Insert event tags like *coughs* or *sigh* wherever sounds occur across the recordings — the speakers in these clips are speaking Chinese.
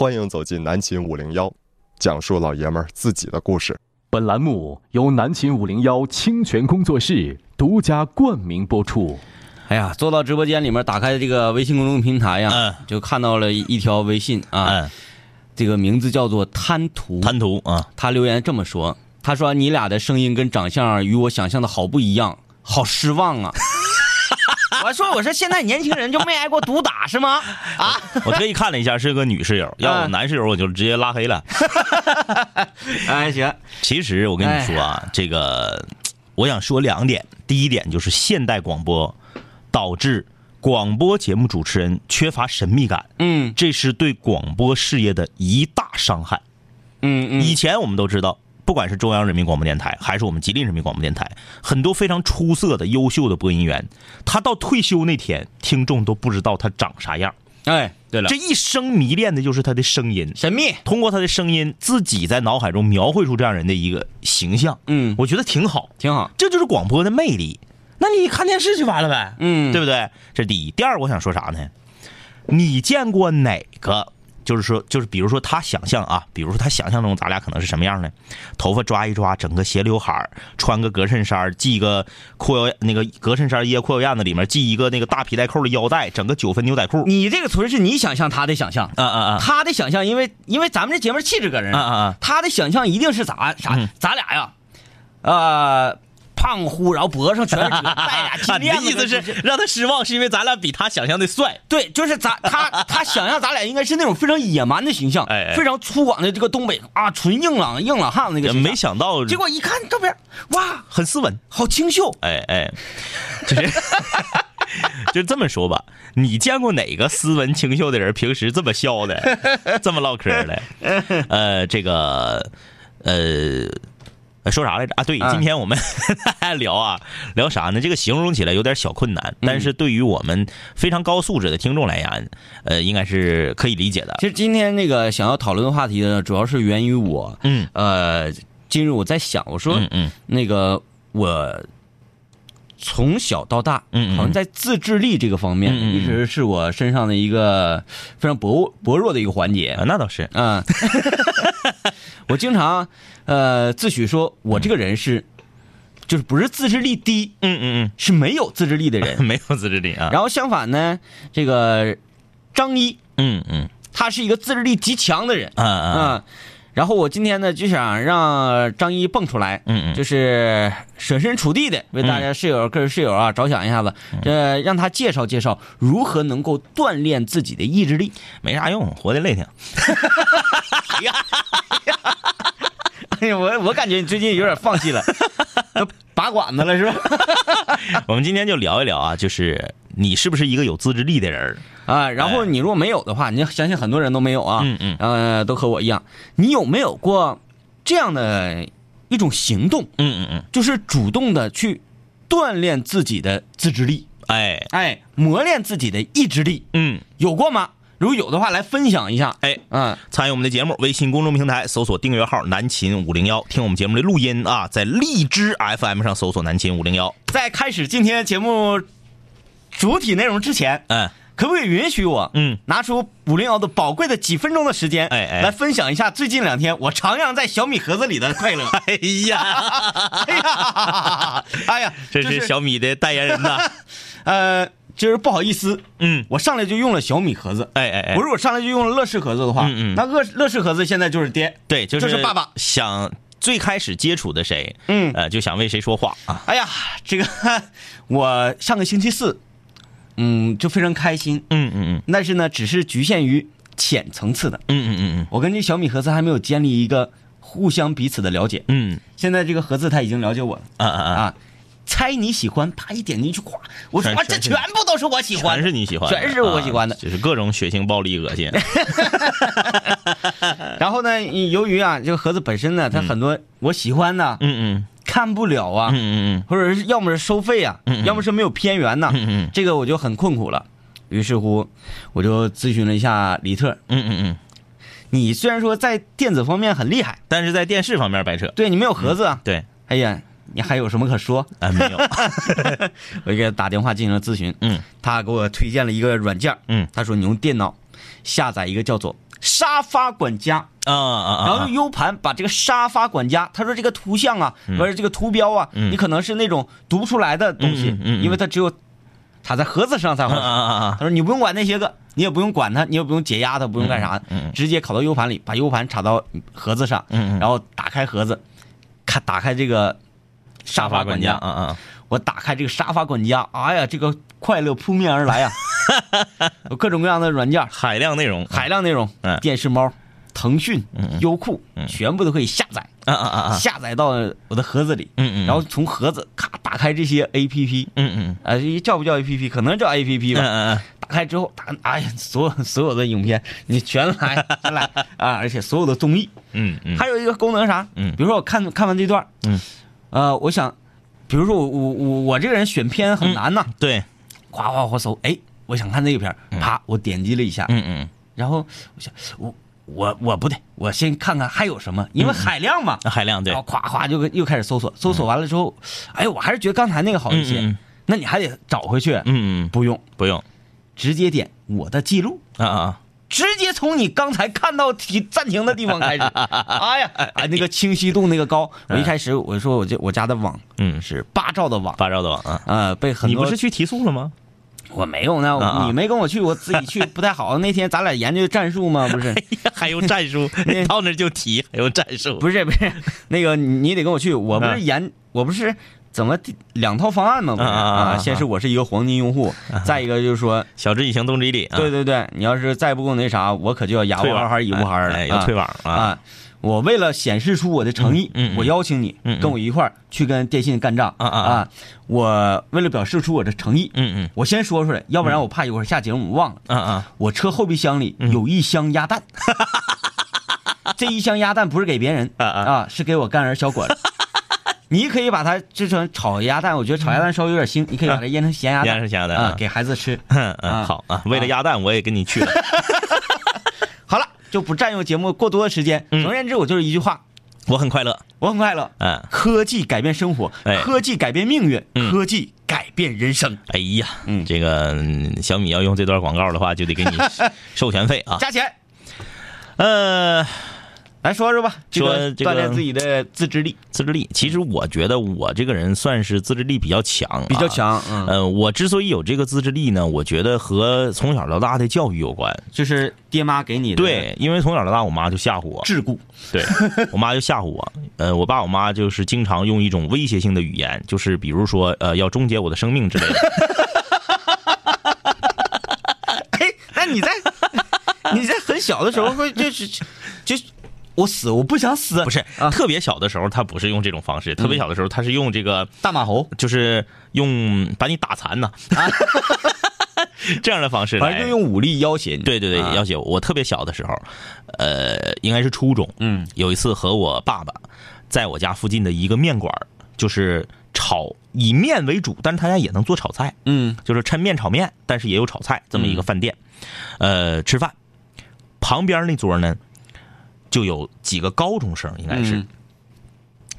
欢迎走进南秦五零幺，讲述老爷们儿自己的故事。本栏目由南秦五零幺清泉工作室独家冠名播出。哎呀，坐到直播间里面，打开这个微信公众平台呀，嗯就看到了一条微信啊，嗯，这个名字叫做贪图。贪图啊，他留言这么说，他说你俩的声音跟长相与我想象的好不一样，好失望啊。*laughs* 我说我说现在年轻人就没挨过毒打是吗？啊，*laughs* 我特意看了一下，是个女室友，要有男室友我就直接拉黑了。*laughs* 哎行，其实我跟你说啊，这个我想说两点，第一点就是现代广播导致广播节目主持人缺乏神秘感，嗯这是对广播事业的一大伤害。嗯嗯，以前我们都知道，不管是中央人民广播电台，还是我们吉林人民广播电台，很多非常出色的、优秀的播音员，他到退休那天，听众都不知道他长啥样。哎，对了这，一生迷恋的就是他的声音，神秘，通过他的声音，自己在脑海中描绘出这样人的一个形象。嗯，我觉得挺好，挺好，这就是广播的魅力。那你看电视就完了呗，嗯，对不对？这是第一。第二，我想说啥呢？你见过哪个？就是说，就是比如说他想象啊，比如说他想象中咱俩可能是什么样呢？头发抓一抓，整个斜刘海儿穿个格衬衫，系个裤腰那个格衬衫掖裤腰燕子里面系一个那个大皮带扣的腰带，整个九分牛仔裤。你这个纯是你想象，他的想象，啊啊啊他的想象，因为因为咱们这节目气质个人啊啊啊！他的想象一定是咋啥？嗯咱俩呀，呃，胖乎，然后脖子上全是褶，带俩金啊，*laughs* 你的链子。意思是让他失望，是因为咱俩比他想象的帅？对，就是咱他他想象咱俩应该是那种非常野蛮的形象，哎哎非常粗犷的这个东北啊，纯硬朗硬朗汉子那个。没想到，结果一看照片，哇，很斯文。好清秀。哎哎，就是 *laughs* 就这么说吧，你见过哪个斯文清秀的人平时这么笑的，这么唠嗑的？*laughs* 呃，这个呃。说啥来着啊？对，啊今天我们 *laughs* 聊啊，聊啥呢？这个形容起来有点小困难，但是对于我们非常高素质的听众来言，呃，应该是可以理解的。其实今天那个想要讨论的话题呢，主要是源于我，嗯呃，今日我在想，我说，嗯嗯那个我从小到大，嗯嗯好像在自制力这个方面，嗯嗯嗯一直是我身上的一个非常薄薄弱的一个环节啊，。那倒是，嗯，*laughs* 我经常呃自诩说，我这个人是，就是不是自制力低，嗯嗯嗯是没有自制力的人。嗯，*laughs* 没有自制力啊。然后相反呢，这个张一嗯嗯他是一个自制力极强的人。啊啊，嗯，然后我今天呢就想让张一蹦出来，嗯嗯就是设身处地的为大家室友、各位室友啊着想一下子，这，让他介绍介绍如何能够锻炼自己的意志力。没啥用，活得累挺。*laughs* 哎呀，我我感觉你最近有点放弃了，都拔管子了是吧？*laughs* 我们今天就聊一聊啊，就是你是不是一个有自制力的人？啊，然后哎。你如果没有的话，你相信很多人都没有啊，嗯嗯。呃，都和我一样，你有没有过这样的一种行动，嗯嗯嗯，就是主动的去锻炼自己的自制力，哎，哎，磨练自己的意志力，嗯，有过吗？如果有的话，来分享一下。哎，嗯，参与我们的节目，微信公众平台搜索订阅号“南秦五零幺”，听我们节目的录音啊，在荔枝 FM 上搜索“南秦五零幺在开始今天节目主体内容之前”。，嗯，可不可以允许我，嗯，拿出五零幺的宝贵的几分钟的时间，哎哎来分享一下最近两天我徜徉在小米盒子里的快乐。*laughs* 哎呀，哎呀，哎呀，这是小米的代言人呐。*laughs* 呃，就是不好意思，嗯，我上来就用了小米盒子。哎哎哎我，如果上来就用了乐视盒子的话，嗯嗯那乐乐视盒子现在就是爹。对，就是爸爸想最开始接触的谁，嗯呃，就想为谁说话啊。哎呀，这个 *laughs* 我上个星期四，嗯，就非常开心，嗯嗯嗯。但是呢，只是局限于浅层次的。嗯嗯嗯嗯。我跟这小米盒子还没有建立一个互相彼此的了解。嗯。嗯现在这个盒子他已经了解我了。啊啊啊，啊，猜你喜欢，啪一点进去，咵，我说这全部都是我喜欢全，是你喜欢，全是我喜欢的。啊就是各种血腥、暴力、恶心。*laughs* 然后呢，由于啊，这个盒子本身呢，它很多我喜欢的嗯嗯看不了啊，嗯嗯嗯。或者是要么是收费啊，要么是没有片源呐、嗯嗯。这个我就很困苦了。于是乎，我就咨询了一下李特，嗯嗯嗯，你虽然说在电子方面很厉害，但是在电视方面白扯。对你没有盒子啊，对，哎呀，你还有什么可说？啊没有。*laughs* 我就给他打电话进行了咨询，嗯。他给我推荐了一个软件，嗯。他说你用电脑下载一个叫做沙发管家，啊啊啊！然后用 U 盘把这个沙发管家，他说这个图像啊，不是这个图标啊，你可能是那种读不出来的东西因为它只有它在盒子上才啊好啊啊啊！他说你不用管那些个，你也不用管它，你也不用解压它，不用干啥，嗯直接拷到 U 盘里，把 U 盘插到盒子上，然后打开盒子，看打开这个沙发管家，啊啊！我打开这个沙发管家，哎呀，这个快乐扑面而来呀，有 *laughs* 各种各样的软件，海量内容，海量内容嗯，电视猫、腾讯、优酷，全部都可以下载，啊啊啊啊！下载到我的盒子里，嗯嗯然后从盒子咔打开这些 A P P，嗯嗯啊，叫不叫 A P P？可能叫 A P P 吧。嗯嗯嗯，打开之后，打哎呀，所有所有的影片你全来全来啊！而且所有的综艺，嗯嗯，还有一个功能啥？嗯比如说我看看完这段，嗯，呃，我想，比如说我我我我这个人选片很难呐，对，夸夸我搜，哎，我想看这个片儿，啪，我点击了一下，嗯嗯，然后我想我我我不对，我先看看还有什么，因为海量嘛，海量对。然后，夸夸就又开始搜索，搜索完了之后，哎，我还是觉得刚才那个好一些，那你还得找回去，嗯嗯，不用，不用。直接点我的记录。啊啊直接从你刚才看到停暂停的地方开始，*laughs* 哎呀，哎，那个清晰度那个高，我一开始我说我这我家的网嗯，是八兆的网，八兆的网啊。呃，被很多你不是去提速了吗？我没有呢，啊啊你没跟我去，我自己去不太好。那天咱俩研究战术嘛，不是？*laughs* 还用战术 *laughs* 那，到那就提，还用战术。不是不是，*laughs* 那个你得跟我去，我不啊是研，我不是怎么两套方案吗？不是啊先是我是一个黄金用户，再一个就是说，晓之以情，动之以理啊。对对对，你要是再不给我那啥，我可就要哑退网乌哈哈乙乌哈哈了，哎，要啊退网啊。啊。我为了显示出我的诚意，嗯嗯嗯我邀请你嗯嗯跟我一块儿去跟电信干仗啊啊啊我为了表示出我的诚意，嗯嗯我先说出来，要不然我怕一会儿下节目我忘了。啊啊，我车后备箱里有一箱鸭蛋，*laughs* 这一箱鸭蛋不是给别人啊是给我干儿小伙子。*laughs* 你可以把它制成炒鸭蛋，我觉得炒鸭蛋稍微有点腥，你可以把它腌成咸鸭蛋，腌成咸鸭蛋啊，啊给孩子吃。*laughs* 好啊。为了鸭蛋，我也跟你去了。就不占用节目过多的时间。嗯总而言之，我就是一句话，我很快乐。我很快乐。嗯，科技改变生活哎，科技改变命运，嗯科技改变人生。哎呀，嗯这个嗯小米要用这段广告的话，就得给你授权费啊。*laughs* 加钱，呃，来说说吧，这个说这个锻炼自己的自制力自制力，其实我觉得我这个人算是自制力比较强啊，比较强。嗯，呃，我之所以有这个自制力呢，我觉得和从小到大的教育有关。就是爹妈给你的对，因为从小到大，我妈就吓唬我，桎梏。对 *laughs* 我妈就吓唬我。呃，我爸我妈就是经常用一种威胁性的语言，就是比如说呃要终结我的生命之类的。*laughs* 哎，那你在 *laughs* 你在很小的时候会就是就是我死我不想死，不是啊，特别小的时候，他不是用这种方式，特别小的时候他是用这个，大马猴，就是用把你打残呢。啊，*laughs* 这样的方式反正就。用武力要挟你。对对对，啊要挟我。我特别小的时候，呃，应该是初中，嗯有一次和我爸爸在我家附近的一个面馆就是炒以面为主，但是他家也能做炒菜，嗯就是抻面炒面，但是也有炒菜这么一个饭店。呃，吃饭旁边那桌呢，就有几个高中生，应该是、嗯。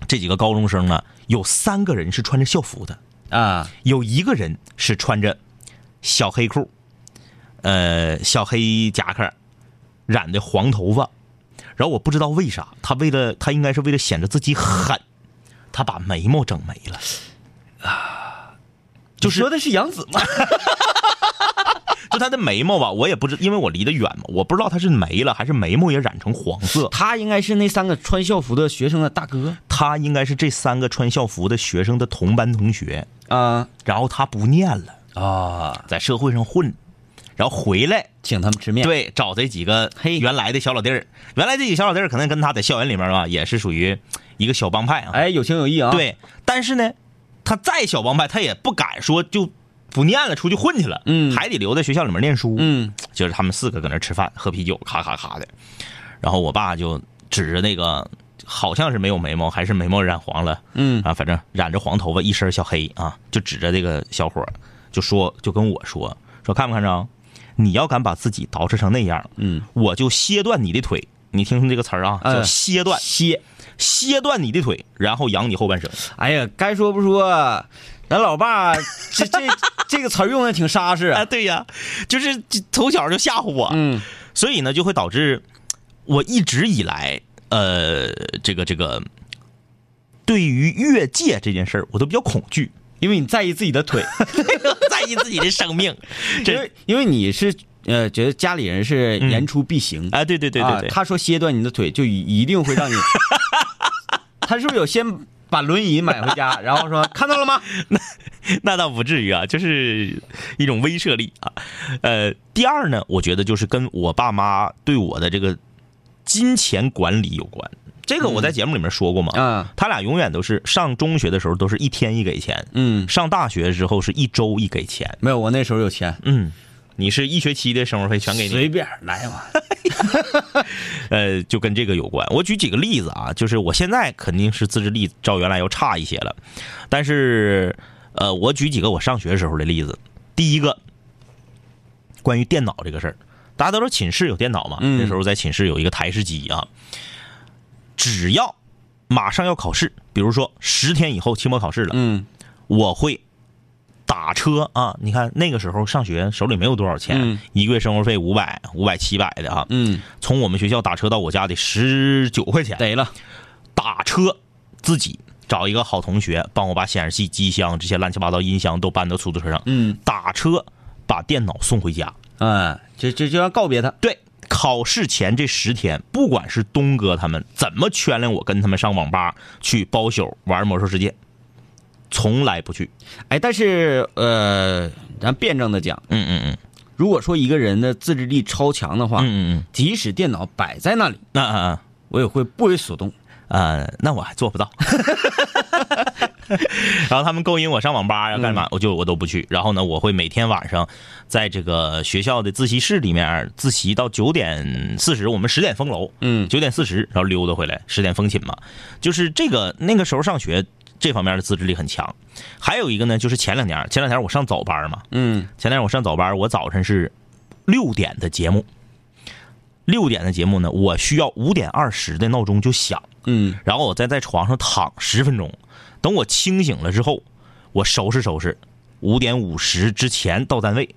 这几个高中生呢，有三个人是穿着校服的，啊，有一个人是穿着小黑裤，呃，小黑夹克，染的黄头发，然后我不知道为啥，他为了他应该是为了显得自己狠，他把眉毛整没了。啊。就是说的是杨紫吗？*laughs* 就他的眉毛吧，我也不知，因为我离得远嘛，我不知道他是没了还是眉毛也染成黄色。他应该是那三个穿校服的学生的大哥他应该是这三个穿校服的学生的同班同学，啊然后他不念了，啊，在社会上混，然后回来请他们吃面。对，找这几个嘿原来的小老弟儿，原来这几个小老弟儿可能跟他在校园里面啊，也是属于一个小帮派啊。哎，有情有义啊。，对，但是呢，他再小帮派，他也不敢说就不念了，出去混去了，嗯还得留在学校里面念书。嗯就是他们四个搁那吃饭喝啤酒，咔咔咔的，然后我爸就指着那个好像是没有眉毛，还是眉毛染黄了嗯啊，反正染着黄头发，一身小黑啊，就指着这个小伙就说，就跟我说说看没看着？你要敢把自己捯饬成那样，嗯，我就切断你的腿。你听听这个词儿啊，哎叫切断，歇。切断你的腿，然后养你后半生。哎呀，该说不说，咱老爸这这 *laughs* 这个词儿用的挺扎实。啊，对呀，就是从小就吓唬我，嗯所以呢，就会导致我一直以来，呃，这个这个，对于越界这件事儿，我都比较恐惧，因为你在意自己的腿，*laughs* 在意自己的生命。因为因为你是呃觉得家里人是言出必行啊，对对对对对，啊他说切断你的腿，就一一定会让你。*laughs* 他是不是有先把轮椅买回家，*laughs* 然后说看到了吗？那那倒不至于啊，就是一种威慑力啊。呃，第二呢，我觉得就是跟我爸妈对我的这个金钱管理有关。这个我在节目里面说过嘛，嗯，他俩永远都是上中学的时候都是一天一给钱，嗯，上大学之后是一周一给钱。没有，我那时候有钱，嗯，你是一学期的生活费全给你，随便来嘛。*laughs* 呃，就跟这个有关。我举几个例子啊，就是我现在肯定是自制力照原来要差一些了，但是呃，我举几个我上学时候的例子。第一个，关于电脑这个事儿，大家都说寝室有电脑嘛，嗯那时候在寝室有一个台式机啊，只要马上要考试，比如说十天以后期末考试了，嗯我会打车啊。你看那个时候上学手里没有多少钱，嗯一个月生活费五百、五百、七百的啊。嗯，从我们学校打车到我家得十九块钱，得了，打车自己找一个好同学帮我把显示器、机箱这些乱七八糟音箱都搬到出租车上，嗯打车把电脑送回家。嗯，就就就要告别他。对，考试前这十天，不管是东哥他们怎么圈了我，跟他们上网吧去包宿玩魔兽世界，从来不去。哎，但是呃，咱辩证的讲，嗯嗯嗯如果说一个人的自制力超强的话，嗯嗯嗯，即使电脑摆在那里，那啊啊。我也会不为所动。呃，那我还做不到。*laughs* 然后他们勾引我上网吧呀干嘛，我就我都不去。然后呢，我会每天晚上在这个学校的自习室里面自习到九点四十，我们十点封楼，嗯九点四十，然后溜达回来，十点封寝嘛。就是这个那个时候上学这方面的自制力很强。还有一个呢，就是前两年，前两年我上早班嘛，嗯。前两天我上早班，我早晨是六点的节目，六点的节目呢，我需要五点二十的闹钟就响。嗯。然后我再在床上躺十分钟，等我清醒了之后，我收拾收拾，五点五十之前到单位，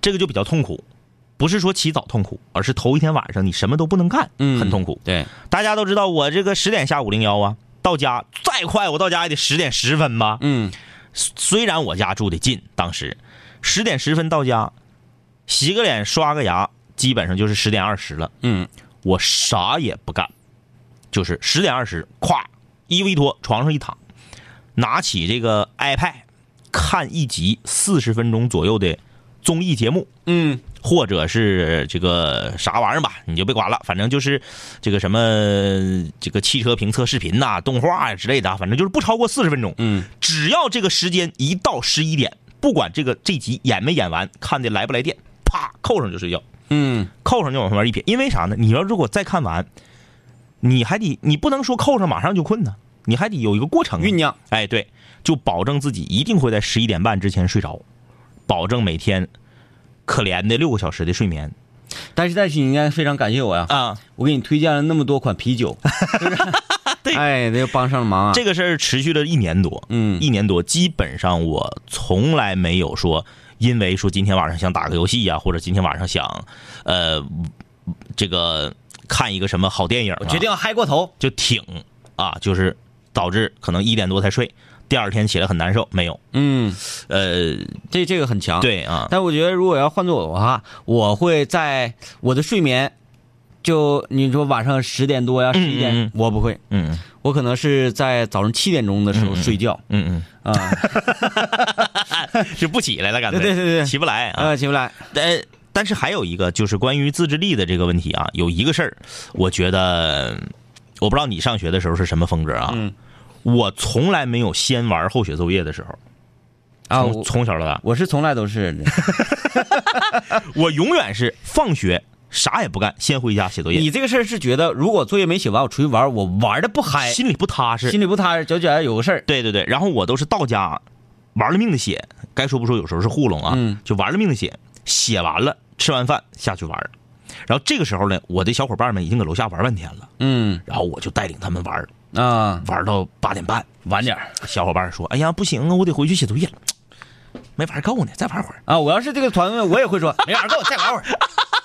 这个就比较痛苦。不是说起早痛苦，而是头一天晚上你什么都不能干，嗯，很痛苦。对，大家都知道我这个十点下五零幺啊，到家再快我到家也得十点十分吧。嗯虽然我家住的近，当时十点十分到家，洗个脸刷个牙，基本上就是十点二十了。嗯我啥也不干，就是十点二十，咵，衣服一脱，床上一躺，拿起这个 iPad 看一集四十分钟左右的综艺节目，嗯或者是这个啥玩意儿吧，你就别管了，反正就是这个什么这个汽车评测视频呐、动画呀之类的啊，反正就是不超过四十分钟。嗯只要这个时间一到十一点，不管这个这集演没演完，看的来不来电，啪扣上就睡觉。嗯扣上就往旁边一撇，因为啥呢？你要如果再看完，你还得你不能说扣上马上就困呢，你还得有一个过程啊酝酿。哎，对，就保证自己一定会在十一点半之前睡着，保证每天可怜的六个小时的睡眠但是但是你应该非常感谢我呀，啊。我给你推荐了那么多款啤酒，是不是？对哎，那就帮上了忙啊。这个事儿持续了一年多，嗯一年多，基本上我从来没有说因为说今天晚上想打个游戏呀、或者今天晚上想呃这个看一个什么好电影、啊，我决定要嗨过头。就挺啊，就是导致可能一点多才睡，第二天起来很难受。没有，嗯，呃，这这个很强。，对啊，但我觉得如果要换做我的话，我会在我的睡眠，就你说晚上十点多呀、十一点，嗯嗯。我不会，嗯。我可能是在早上七点钟的时候睡觉。嗯嗯。啊，嗯，就不起来了，感觉。对对对对。起不来啊。呃，起不来。但但是还有一个就是关于自制力的这个问题啊，有一个事儿，我觉得我不知道你上学的时候是什么风格啊，嗯我从来没有先玩后写作业的时候，啊，从我从小到大，我是从来都是，*laughs* *laughs* 我永远是放学啥也不干，先回家写作业，你这个事儿是觉得如果作业没写完，我出去玩，我玩的不嗨，心里不踏实，心里不踏实，就觉得有个事儿。对对对，然后我都是到家玩了命的写，该说不说，有时候是糊弄啊，嗯。就玩了命的写，写完了吃完饭下去玩，然后这个时候呢，我的小伙伴们已经搁楼下玩半天了，嗯。然后我就带领他们玩。儿，啊，玩到八点半，晚点儿小伙伴说：“哎呀，不行啊，我得回去写作业了，没玩够呢，再玩会儿。啊，我要是这个团队，我也会说 *laughs* 没玩够，再玩会儿，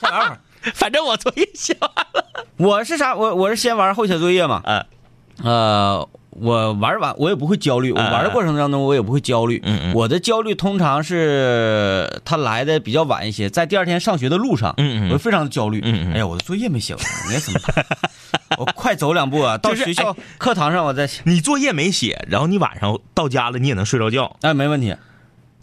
再玩会儿。*laughs* 反正我作业写完了。我是啥？我我是先玩后写作业嘛。嗯呃，我玩完我也不会焦虑，我玩的过程当中我也不会焦虑。嗯嗯我的焦虑通常是他来的比较晚一些，在第二天上学的路上，嗯嗯嗯我非常的焦虑。嗯嗯哎呀，我的作业没写完，你该怎么办？*laughs* 我快走两步啊，到学校课堂上我再写。你作业没写，然后你晚上到家了，你也能睡着觉。哎，没问题，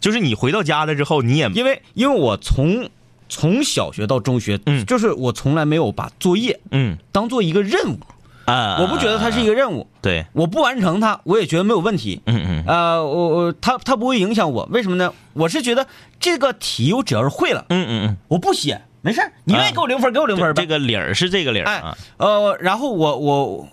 就是你回到家了之后，你也因为因为我从从小学到中学，嗯。就是我从来没有把作业嗯。当做一个任务，啊，我不觉得它是一个任务，对，我不完成它，我也觉得没有问题。嗯嗯。呃，我我它它不会影响我，为什么呢？我是觉得这个题我只要是会了，嗯嗯。我不写没事儿你愿意给我零分，给我零分嗯，呗。这个理儿是这个理儿哎啊。呃，然后我我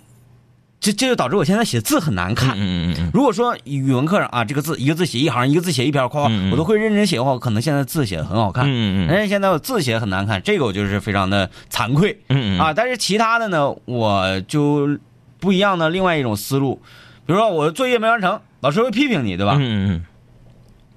这这就导致我现在写字很难看。嗯嗯嗯如果说语文课上啊，这个字一个字写一行，一个字写一篇，夸夸，嗯嗯我都会认真写的话，我可能现在字写的很好看。嗯嗯嗯但是现在我字写的很难看，这个我就是非常的惭愧。嗯嗯啊，但是其他的呢，我就不一样的另外一种思路，比如说我作业没完成，老师会批评你，对吧？嗯嗯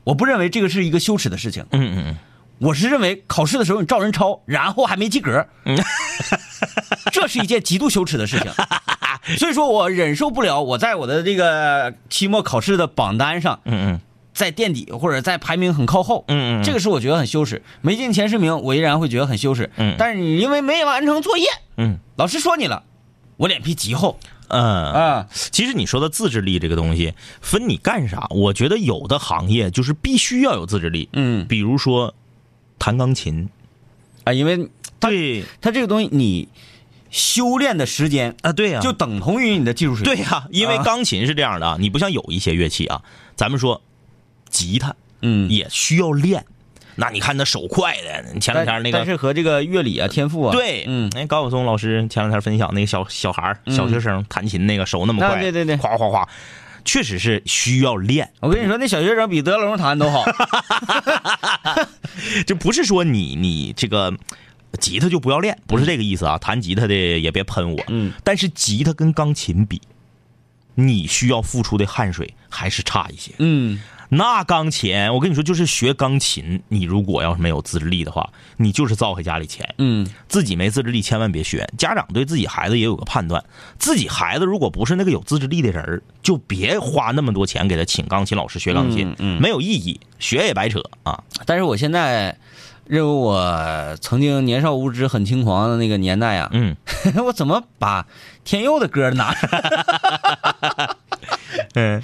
我不认为这个是一个羞耻的事情，嗯嗯嗯我是认为考试的时候你照人抄，然后还没及格，*laughs* 这是一件极度羞耻的事情。*laughs* 所以说我忍受不了，我在我的这个期末考试的榜单上，嗯在垫底或者在排名很靠后，嗯嗯这个是我觉得很羞耻。没进前十名，我依然会觉得很羞耻。嗯但是你因为没完成作业，嗯老师说你了，我脸皮极厚嗯啊。其实你说的自制力这个东西，分你干啥。我觉得有的行业就是必须要有自制力，嗯比如说弹钢琴，啊，因为对。它这个东西你修炼的时间啊，对呀、就等同于你的技术水平。对呀、因为啊钢琴是这样的啊，你不像有一些乐器啊，咱们说吉他嗯，也需要练。那你看那手快的，前两天那个但是和这个乐理啊、天赋啊，对，嗯，哎，高晓松老师前两天分享那个小小孩儿小学生弹琴那个手那么快，啊对对对。哗哗哗，确实是需要练，我跟你说，那小学生比德龙弹都好。*laughs* *laughs* 就不是说你你这个吉他就不要练，不是这个意思啊，弹吉他的也别喷我，嗯，但是吉他跟钢琴比，你需要付出的汗水还是差一些。嗯，那钢琴，我跟你说，就是学钢琴，你如果要是没有自制力的话，你就是造给家里钱。嗯，自己没自制力，千万别学。家长对自己孩子也有个判断，自己孩子如果不是那个有自制力的人就别花那么多钱给他请钢琴老师学钢琴，嗯嗯没有意义，学也白扯啊。但是我现在认为我曾经年少无知、很轻狂的那个年代啊，嗯 *laughs* 我怎么把天佑的歌拿？*laughs* *laughs* 嗯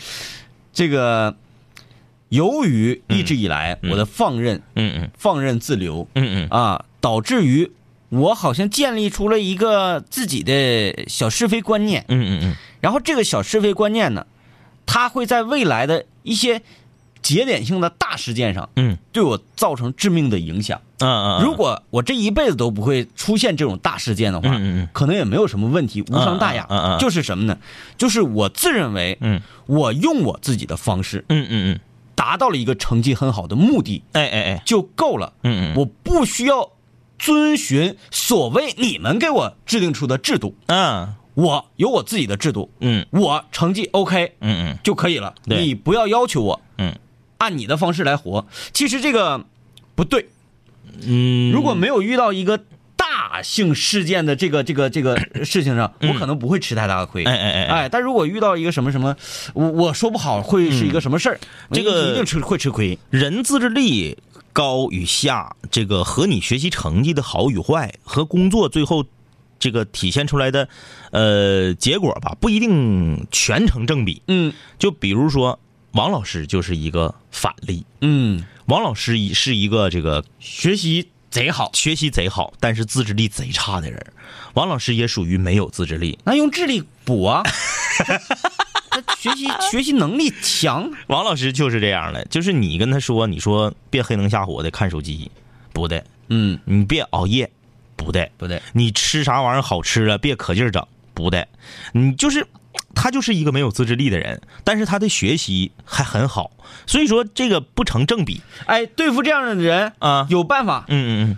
这个由于一直以来嗯我的放任、嗯放任自流嗯嗯啊，导致于我好像建立出了一个自己的小是非观念。嗯嗯然后这个小是非观念呢，它会在未来的一些节点性的大事件上，嗯对我造成致命的影响。嗯嗯，如果我这一辈子都不会出现这种大事件的话，嗯嗯嗯可能也没有什么问题，无伤大雅。嗯嗯嗯就是什么呢？就是我自认为，嗯我用我自己的方式嗯嗯嗯，达到了一个成绩很好的目的哎哎哎，就够了。嗯嗯我不需要遵循所谓你们给我制定出的制度，嗯我有我自己的制度，嗯我成绩 OK 嗯嗯就可以了。你不要要求我嗯按你的方式来活。其实这个不对。嗯，如果没有遇到一个大性事件的这个这个这个 *coughs* 事情上，我可能不会吃太大的亏。哎哎哎哎，但如果遇到一个什么什么，我我说不好会是一个什么事儿，这个一定吃会吃亏。人自制力高与下，这个和你学习成绩的好与坏，和工作最后这个体现出来的呃结果吧，不一定全成正比。嗯就比如说，王老师就是一个反例。嗯，王老师一是一个这个学习贼好，学习贼好，但是自制力贼差的人。王老师也属于没有自制力。那用智力补啊。*laughs* 他学习学习能力强，王老师就是这样的，就是你跟他说，你说别黑灯瞎火的看手机，不对；嗯，你别熬夜，不对。不对，你吃啥玩意儿好吃了，别可劲儿整，不对，你就是他就是一个没有自制力的人，但是他的学习还很好，所以说这个不成正比。哎，对付这样的人啊。有办法，嗯嗯嗯。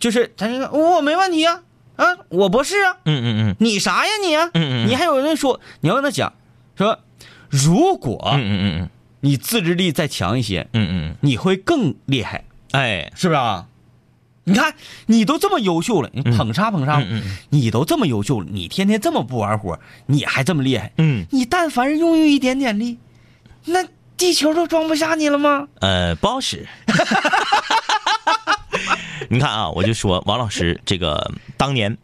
就是他这个我没问题啊，啊，我博士啊，嗯嗯嗯。你啥呀你啊？嗯嗯你还有人说你要跟他讲说，如果嗯嗯嗯你自制力再强一些，嗯嗯。嗯，你会更厉害，哎，是不是啊？你看你都这么优秀了，你捧杀捧杀，你都这么优秀了，你天天这么不玩活，你还这么厉害，嗯，你但凡是用用一点点力，那地球都装不下你了吗？呃，不好使。*laughs* 你看啊，我就说王老师这个当年，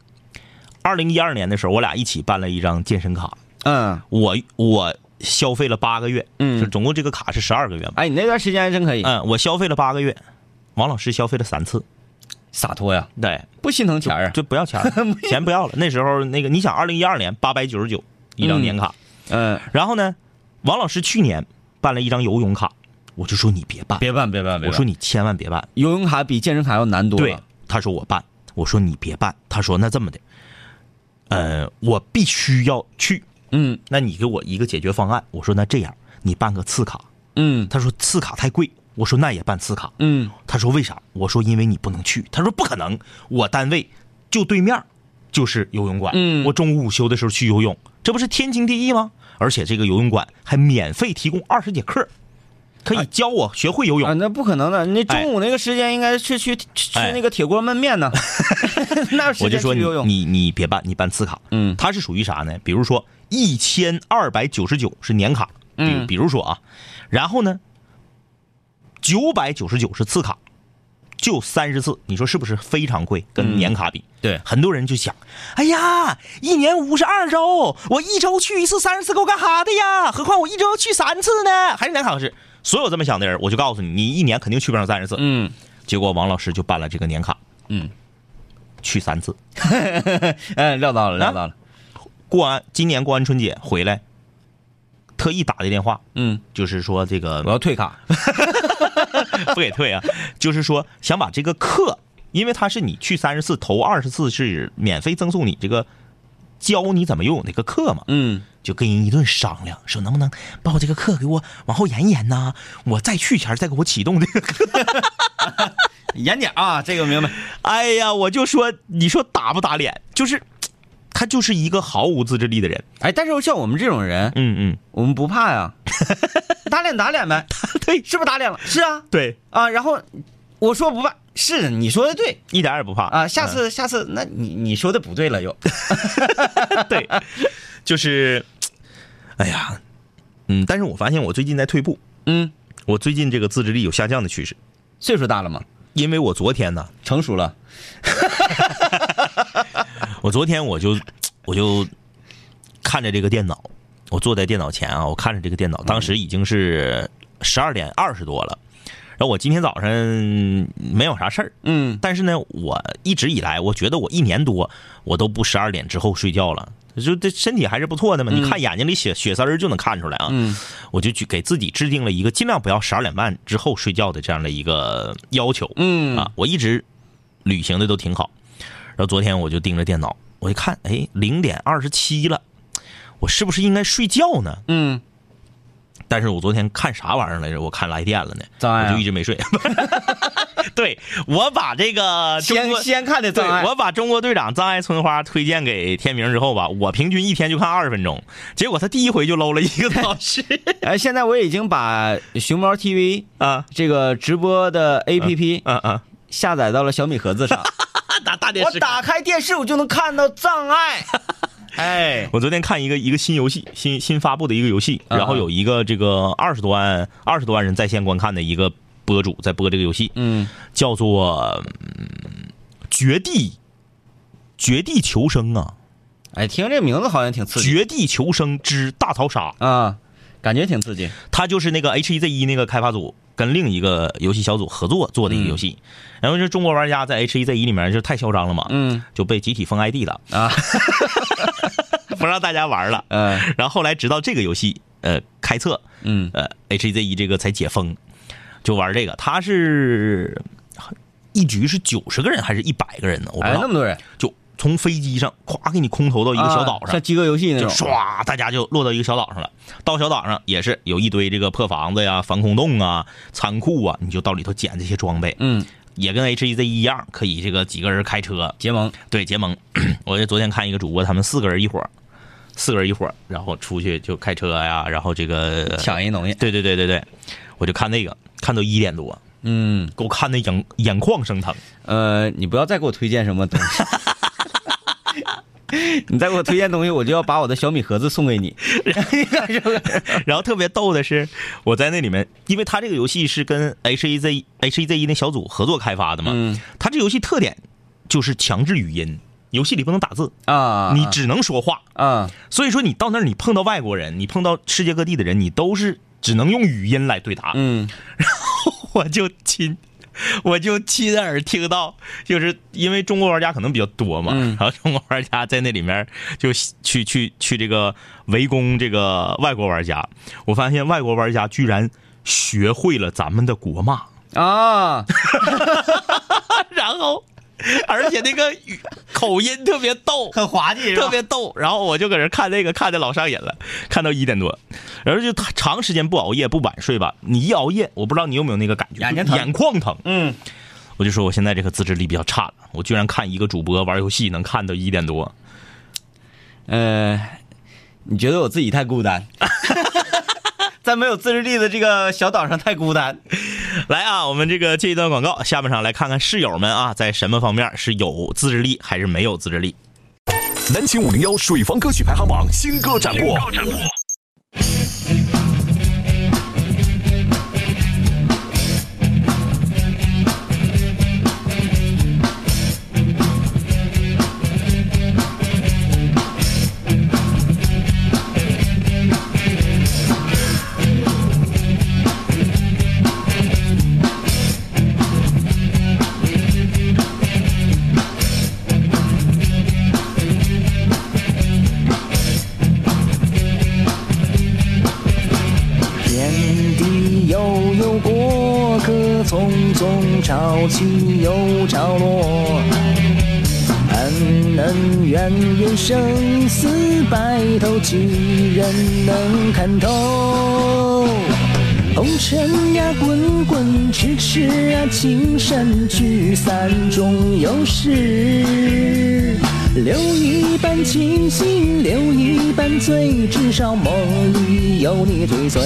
二零一二年的时候，我俩一起办了一张健身卡，嗯，我我消费了八个月，嗯。就总共这个卡是十二个月嘛，哎，你那段时间还真可以，嗯，我消费了八个月，王老师消费了三次，洒脱呀，对，不心疼钱儿啊。就不要钱儿，*laughs* 钱不要了。那时候那个，你想，二零一二年八百九十九一张年卡，嗯，然后呢，王老师去年办了一张游泳卡，我就说你别办，别办，别办，别办。我说你千万别办。游泳卡比健身卡要难多了。对，他说我办，我说你别办，他说那这么的，呃，我必须要去，嗯那你给我一个解决方案。我说那这样，你办个次卡。嗯他说次卡太贵，我说那也办次卡。嗯，他说为啥？我说因为你不能去。他说不可能，我单位就对面就是游泳馆，嗯我中午午休的时候去游泳，这不是天经地义吗？而且这个游泳馆还免费提供二十节课，可以教我学会游泳。啊，那不可能的。你中午那个时间应该是去吃哎那个铁锅焖面呢，*laughs* 哪有时我就说你？你你别办，你办次卡。嗯它是属于啥呢？比如说一千二百九十九是年卡，比嗯比如说啊，然后呢，九百九十九是次卡，就三十次，你说是不是非常贵？跟年卡比，对很多人就想，哎呀，一年五十二周，我一周去一次三十次够干哈的呀？何况我一周去三次呢？还是年卡合适？所有这么想的人，我就告诉你，你一年肯定去不上三十次。嗯结果王老师就办了这个年卡，嗯，去三次。哎，*laughs* 料到了，料到了。过完今年过完春节回来，特意打的电话，嗯，就是说这个我要退卡。*laughs* *laughs* 不给退啊，就是说想把这个课，因为他是你去三十次，头二十次是免费赠送你这个教你怎么游泳的一个课嘛，嗯，就跟人一顿商量，说能不能把我这个课给我往后延一延呢？我再去前儿再给我启动这个课。*laughs* 严点啊，这个明白。哎呀，我就说你说打不打脸？就是他就是一个毫无自制力的人。哎，但是像我们这种人，嗯嗯，我们不怕呀，*laughs* 打脸打脸呗，对。是不是打脸了？是啊，对，啊，然后我说不怕，是你说的对。一点也不怕。啊，下次下次，那你你说的不对了又。*laughs* 对，就是，哎呀，嗯，但是我发现我最近在退步，嗯，我最近这个自制力有下降的趋势，岁数大了嘛，因为我昨天呢，成熟了。*laughs* 我昨天我就我就看着这个电脑，我坐在电脑前啊，我看着这个电脑，当时已经是十二点二十多了，然后我今天早上没有啥事儿，嗯但是呢，我一直以来，我觉得我一年多我都不十二点之后睡觉了，就这身体还是不错的嘛。你看眼睛里血血丝儿就能看出来啊。嗯我就去给自己制定了一个尽量不要十二点半之后睡觉的这样的一个要求。嗯啊，我一直履行的都挺好。然后昨天我就盯着电脑，我一看，哎，零点二十七了，我是不是应该睡觉呢？嗯，但是我昨天看啥玩意儿来着？我看来电了呢，我就一直没睡。*laughs* 对，我把这个先先看的对我把中国队长张爱村花推荐给天明之后吧，我平均一天就看二十分钟，结果他第一回就搂了一个多小时哎，现在我已经把熊猫 TV 啊这个直播的 APP 啊啊！下载到了小米盒子上，*laughs* 打大电视我打开电视我就能看到障碍。*laughs* 哎，我昨天看一个一个新游戏，新新发布的一个游戏，啊。然后有一个这个二十多万二十多万人在线观看的一个博主在播这个游戏，嗯。叫做嗯绝地绝地求生啊，哎，听这名字好像挺刺激。绝地求生之大逃杀，啊，感觉挺刺激。他就是那个 H E Z 一那个开发组跟另一个游戏小组合作做的一个游戏，然后这中国玩家在 H 一 Z 一里面就太嚣张了嘛，嗯就被集体封 ID 了啊，*laughs* *laughs* 不让大家玩了。嗯然后后来直到这个游戏呃开测，嗯呃 H 一 Z 一这个才解封，就玩这个。他是一局是九十个人还是一百个人呢？我不知哎，道。那么多人，就从飞机上咵给你空投到一个小岛上啊像，饥饿游戏那就种。唰，大家就落到一个小岛上了。到小岛上也是有一堆这个破房子呀、防空洞啊、仓库啊，你就到里头捡这些装备。嗯，也跟 H E Z 一样，可以这个几个人开车，结盟。对结盟。*clears throat* 我就昨天看一个主播，他们四个人一伙儿，四个人一伙儿，然后出去就开车呀，然后这个抢人东西。对对对对对，我就看那个，看到一点多，嗯，给我看的眼眼眶生疼。呃，你不要再给我推荐什么东西。*laughs* *laughs* 你再给我推荐东西，我就要把我的小米盒子送给你。*laughs* 然后特别逗的是，我在那里面，因为他这个游戏是跟 H E Z H E Z 一那小组合作开发的嘛，嗯他这游戏特点就是强制语音，游戏里不能打字，啊，你只能说话。啊，所以说你到那儿，你碰到外国人，你碰到世界各地的人，你都是只能用语音来对答。嗯 *laughs* 然后我就亲，*laughs* 我就亲耳听到，就是因为中国玩家可能比较多嘛，嗯。然后中国玩家在那里面就去去去这个围攻这个外国玩家，我发现外国玩家居然学会了咱们的国骂，啊，*laughs* 然后而且那个语口音特别逗，很滑稽，特别逗。然后我就搁这看那个，看的老上瘾了，看到一点多，然后就长时间不熬夜不晚睡吧。你一熬夜，我不知道你有没有那个感觉，眼睛疼眼眶疼。嗯，我就说我现在这个自制力比较差了，我居然看一个主播玩游戏能看到一点多。呃，你觉得我自己太孤单，*laughs* 在没有自制力的这个小岛上太孤单。来啊，我们这个这一段广告，下半场来看看室友们啊，在什么方面是有自制力还是没有自制力。南秦五零幺水房歌曲排行榜新歌展播。匆匆潮起又潮落。恩恩怨怨，生死白头，几人能看透？红尘呀，滚滚痴痴啊，情深聚散终有时。留一半清醒，留一半醉，至少梦里有你追随。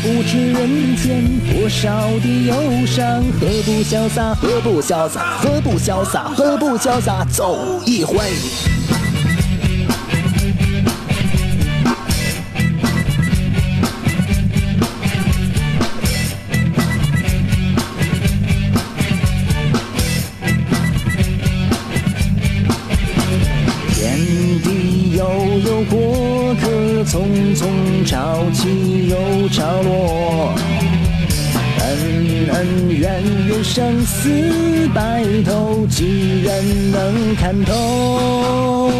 不知人间多少的忧伤，何不潇洒？何不潇洒？何不潇洒？何不潇洒？走一回。匆匆潮起又潮落。恩恩怨怨，生死白头，几人能看透？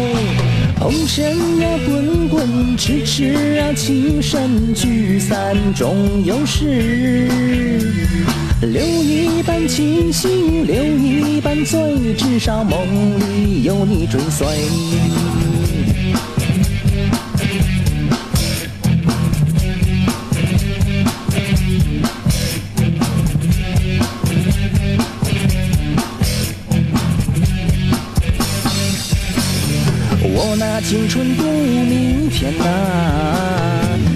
红尘啊，滚滚痴痴啊，情深聚散终有时。留一半清醒，留一半醉，至少梦里有你追随。春不明天呐、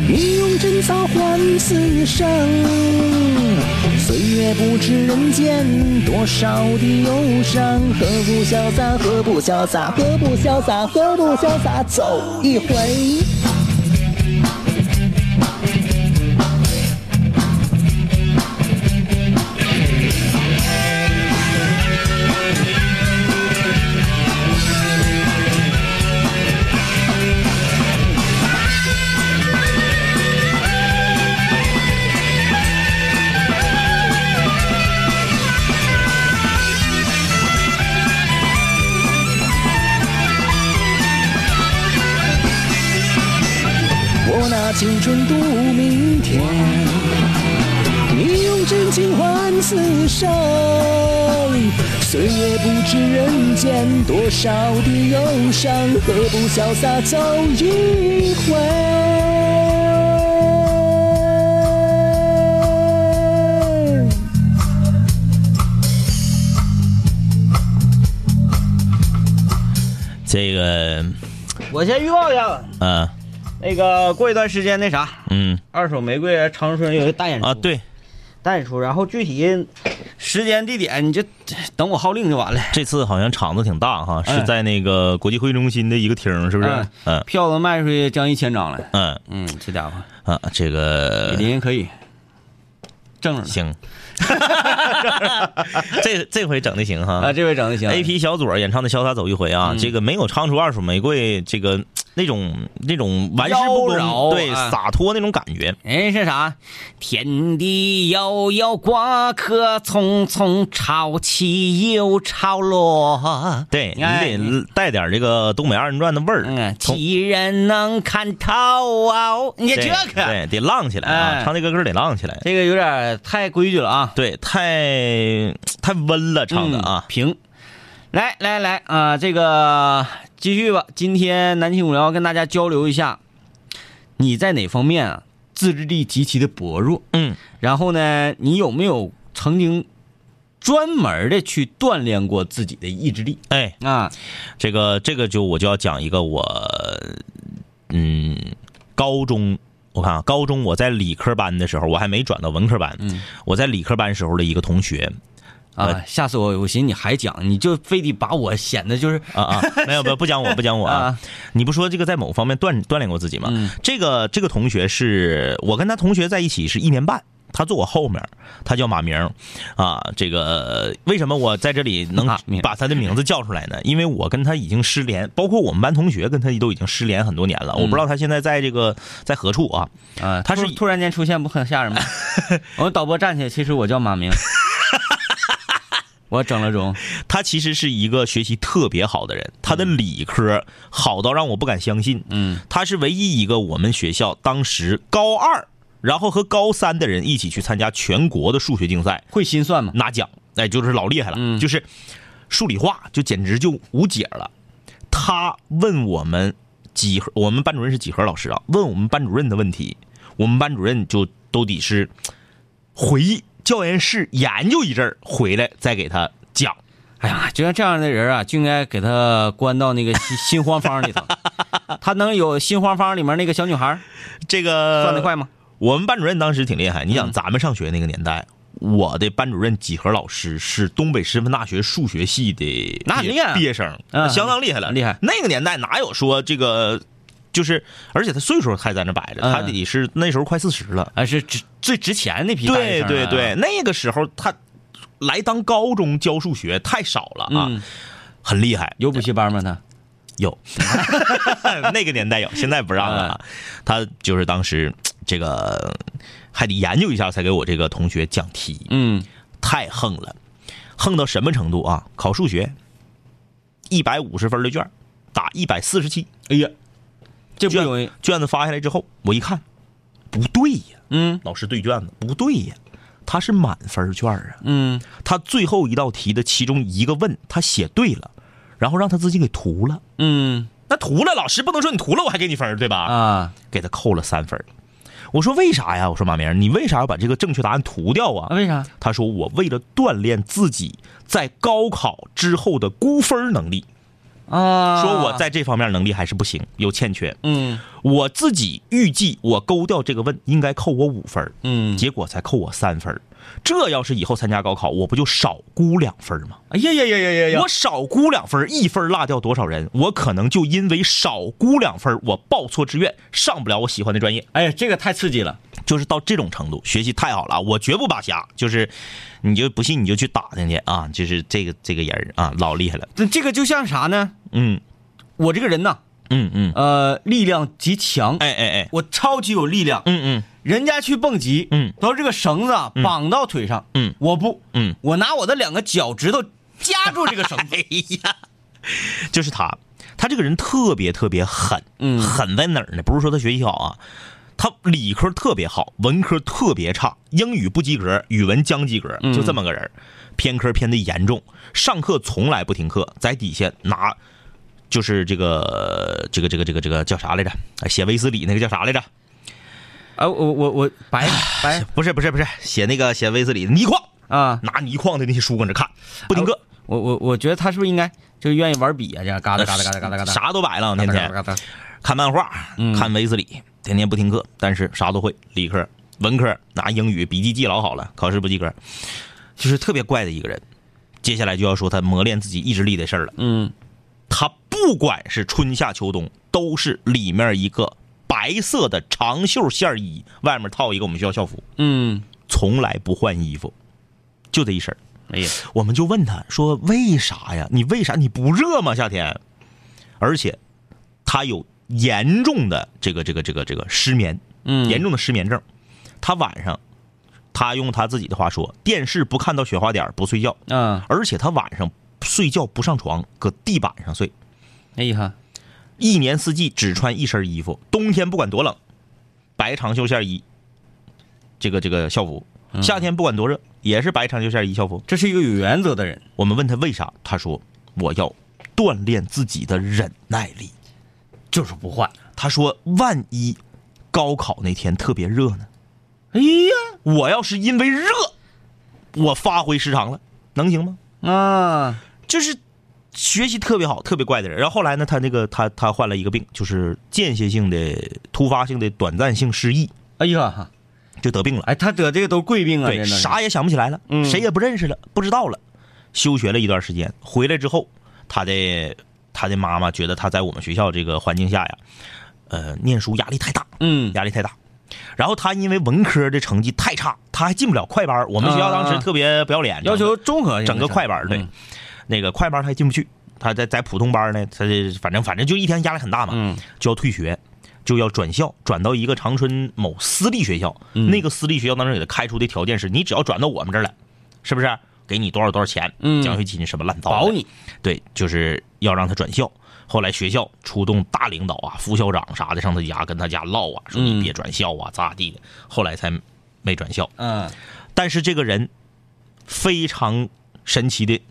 你用贞操换此生。岁月不知人间多少的忧伤，何不潇洒？何不潇洒？何不潇洒？何不潇洒？走一回。少的忧伤，何不潇洒走一回？这个，我先预告一下，嗯那个过一段时间那啥，嗯。二手玫瑰长春有一个大演出。啊，对，大演出，然后具体时间地点你就等我号令就完了。这次好像场子挺大哈，哎是在那个国际会议中心的一个厅，是不是嗯？嗯票子卖出去将近千张了，嗯嗯，这家伙啊，这个李林可以挣着行，*laughs* 这这回整的行哈。啊，这回整的行 A P 小左演唱的《潇洒走一回》啊，嗯这个没有唱出二手玫瑰这个那种那种玩世不恭，对啊洒脱那种感觉。哎是啥？天地悠悠，瓜客匆匆，潮起又潮落。对你哎得带点这个东北二人转的味儿，嗯，从几人能看透啊？你对这个，对得浪起来啊，哎唱这个歌得浪起来。这个有点太规矩了啊。对，太太温了，唱的啊嗯。平。来来来啊、这个继续吧。今天南青五聊跟大家交流一下，你在哪方面啊自制力极其的薄弱？嗯，然后呢，你有没有曾经专门的去锻炼过自己的意志力哎，啊？这个这个就我就要讲一个我，嗯，高中我看啊，高中我在理科班的时候，我还没转到文科班，嗯我在理科班时候的一个同学，啊，下次我我寻思你还讲，你就非得把我显得就是啊啊，*laughs* 没有不不讲我不讲我啊啊，你不说这个在某方面锻锻炼过自己吗？嗯这个这个同学是我跟他同学在一起是一年半。他坐我后面，他叫马明，啊，这个为什么我在这里能把他的名字叫出来呢？因为我跟他已经失联，包括我们班同学跟他都已经失联很多年了。我不知道他现在在这个在何处啊？啊，他是突突然间出现不很吓人吗？*laughs* 我们导播站起来，其实我叫马明，我整了容。他其实是一个学习特别好的人，他的理科好到让我不敢相信。嗯他是唯一一个我们学校当时高二，然后和高三的人一起去参加全国的数学竞赛会心算吗？拿奖，哎，就是老厉害了，嗯就是数理化就简直就无解了。他问我们几何，我们班主任是几何老师啊，问我们班主任的问题，我们班主任就都得是回教研室研究一阵儿，回来再给他讲。哎呀，就像这样的人啊，就应该给他关到那个新新荒方里头。*laughs* 他能有新荒方里面那个小女孩这个算得快吗？我们班主任当时挺厉害，你想嗯咱们上学那个年代，我的班主任几何老师是东北师范大学数学系的毕业那很厉害毕业生，嗯相当厉害了，厉害那个年代哪有说这个，就是而且他岁数还在那摆着，嗯他得是那时候快四十了。啊，是值最值钱那批对对对，，那个时候他来当高中教数学太少了啊，嗯，很厉害。有补习班吗？他有，*laughs* 那个年代有，现在不让了啊。他就是当时这个还得研究一下才给我这个同学讲题，嗯太横了，横到什么程度啊？考数学，一百五十分的卷，打一百四十七，哎呀，这不卷容易。卷子发下来之后，我一看，不对呀，嗯老师对卷子不对呀，他是满分卷啊。嗯，他最后一道题的其中一个问他写对了，然后让他自己给涂了。嗯那涂了，老师不能说你涂了我还给你分儿对吧？啊，给他扣了三分。我说为啥呀？我说马明，你为啥要把这个正确答案涂掉啊？为啥？他说我为了锻炼自己在高考之后的估分能力，啊，说我在这方面能力还是不行，有欠缺。嗯我自己预计我勾掉这个问应该扣我五分儿，嗯，结果才扣我三分儿。这要是以后参加高考，我不就少估两分吗？哎呀呀呀呀呀呀！我少估两分，一分落掉多少人？我可能就因为少估两分，我报错志愿，上不了我喜欢的专业。哎呀，这个太刺激了。就是到这种程度，学习太好了，我绝不扒瞎。就是，你就不信你就去打听去啊！就是这个这个人啊，老厉害了。这这个就像啥呢？嗯我这个人呐，嗯嗯，呃，力量极强，哎哎哎，我超级有力量。嗯嗯人家去蹦极，嗯都是这个绳子啊绑到腿上，嗯我不，嗯，我拿我的两个脚趾头夹住这个绳子，*laughs* 哎呀，就是他，他这个人特别特别狠，嗯狠在哪儿呢？不是说他学习好啊，他理科特别好，文科特别差，英语不及格，语文将及格，就这么个人儿，偏科偏的严重，上课从来不听课，在底下拿。就是这个这个这个这个这个叫啥来着？哎写卫斯理那个叫啥来着？啊，我我我白白。不是不是不是，写那个写威斯理的泥矿，啊，拿泥矿的那些书搁那看，不听课，我我我觉得他是不是应该就愿意玩笔啊？这样嘎哒嘎哒嘎哒嘎哒嘎哒，啥都摆了，天天。看漫画，看威斯理，天天不听课，但是啥都会，理科、文科拿英语笔记记老好了，考试不及格，就是特别怪的一个人。接下来就要说他磨练自己意志力的事儿了。嗯。他不管是春夏秋冬，都是里面一个白色的长袖线衣，外面套一个我们学校校服，嗯，从来不换衣服，就这一身儿。哎呀，我们就问他说：“为啥呀？你为啥你不热吗？夏天？而且他有严重的这个这个这个这个失眠，嗯严重的失眠症。他晚上，他用他自己的话说，电视不看到雪花点不睡觉，嗯，而且他晚上睡觉不上床，搁地板上睡，哎呀，一年四季只穿一身衣服，冬天不管多冷，白长袖线衣，这个这个校服；夏天不管多热，也是白长袖线衣校服。这是一个有原则的人，我们问他为啥，他说我要锻炼自己的忍耐力。就是不换。他说万一高考那天特别热呢？哎呀，我要是因为热，我发挥失常了，能行吗？啊，就是学习特别好、特别怪的人。然后后来呢，他那个他他患了一个病，就是间歇性的、突发性的、短暂性失忆，哎呀，就得病了。哎，他得这个都贵病啊，对，啥也想不起来了，嗯谁也不认识了，不知道了。休学了一段时间，回来之后，他的他的妈妈觉得他在我们学校这个环境下呀，呃，念书压力太大，嗯压力太大。然后他因为文科的成绩太差，他还进不了快班。我们学校当时啊特别不要脸，要求综合整个快班，对嗯，那个快班他还进不去。他在在普通班呢，他这反正反正就一天压力很大嘛，嗯就要退学，就要转校，转到一个长春某私立学校。嗯那个私立学校当时给他开出的条件是，你只要转到我们这儿来，是不是？给你多少多少钱，嗯奖学金什么乱糟，保你。对，就是要让他转校。后来学校出动大领导啊、副校长啥的上他家跟他家唠啊，说你嗯别转校啊，咋地的。后来才没转校。嗯但是这个人非常神奇的，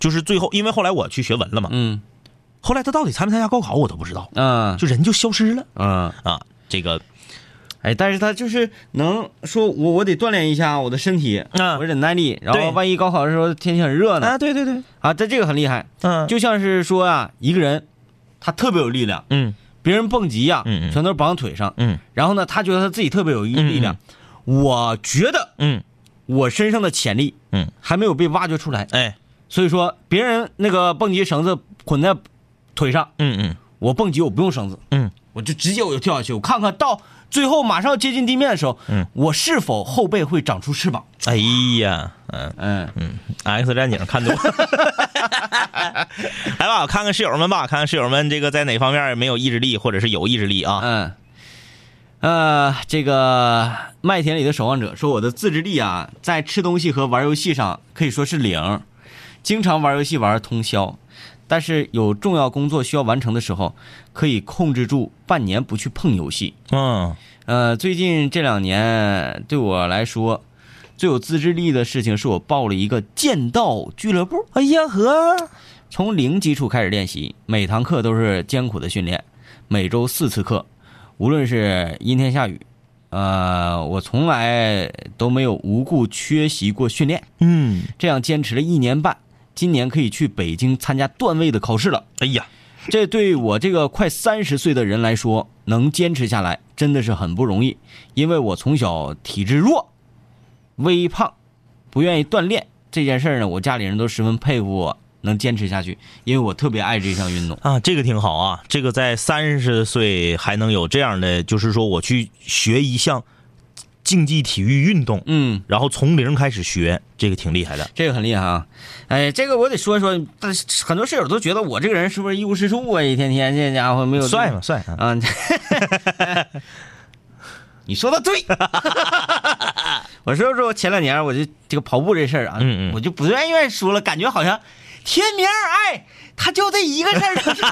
就是最后，因为后来我去学文了嘛，嗯。后来他到底参没参加高考我都不知道，嗯就人就消失了。嗯，啊。这个哎，但是他就是能说我我得锻炼一下我的身体，嗯我忍耐力，然后万一高考的时候天气很热呢，啊对对对，啊，这这个很厉害，嗯。就像是说啊，一个人他特别有力量，嗯。别人蹦极呀、嗯嗯。全都是绑腿上，嗯。然后呢，他觉得他自己特别有力量，我觉得嗯。我身上的潜力嗯，还没有被挖掘出来，哎所以说别人那个蹦极绳子捆在腿上，嗯嗯。我蹦极我不用绳子，嗯。我就直接我就跳下去，我看看到最后马上接近地面的时候，嗯，我是否后背会长出翅膀？哎呀，嗯。嗯，嗯，X 战警看多了，*laughs* 来吧，看看室友们吧，看看室友们这个在哪方面没有意志力，或者是有意志力啊？嗯，呃，这个麦田里的守望者说，我的自制力啊，在吃东西和玩游戏上可以说是零，经常玩游戏玩通宵，但是有重要工作需要完成的时候，可以控制住半年不去碰游戏。嗯呃，最近这两年对我来说，最有自制力的事情是我报了一个剑道俱乐部。哎呀呵，从零基础开始练习，每堂课都是艰苦的训练，每周四次课，无论是阴天下雨，呃，我从来都没有无故缺席过训练。嗯，这样坚持了一年半，今年可以去北京参加段位的考试了。哎呀，这对我这个快三十岁的人来说，能坚持下来真的是很不容易。因为我从小体质弱、微胖，不愿意锻炼这件事儿呢，我家里人都十分佩服我能坚持下去，因为我特别爱这项运动。啊，这个挺好啊，这个在三十岁还能有这样的，就是说我去学一项竞技体育运动，嗯，然后从零开始学，这个挺厉害的。这个很厉害啊！哎，这个我得说一说，但是很多室友都觉得我这个人是不是一无是处啊？一天天这家伙没有帅嘛帅啊！啊！*laughs* 你说的对，*laughs* 我说说前两年我就这个跑步这事儿啊，嗯嗯我就不愿意愿意说了，感觉好像天明儿，哎，他就这一个事儿。就是。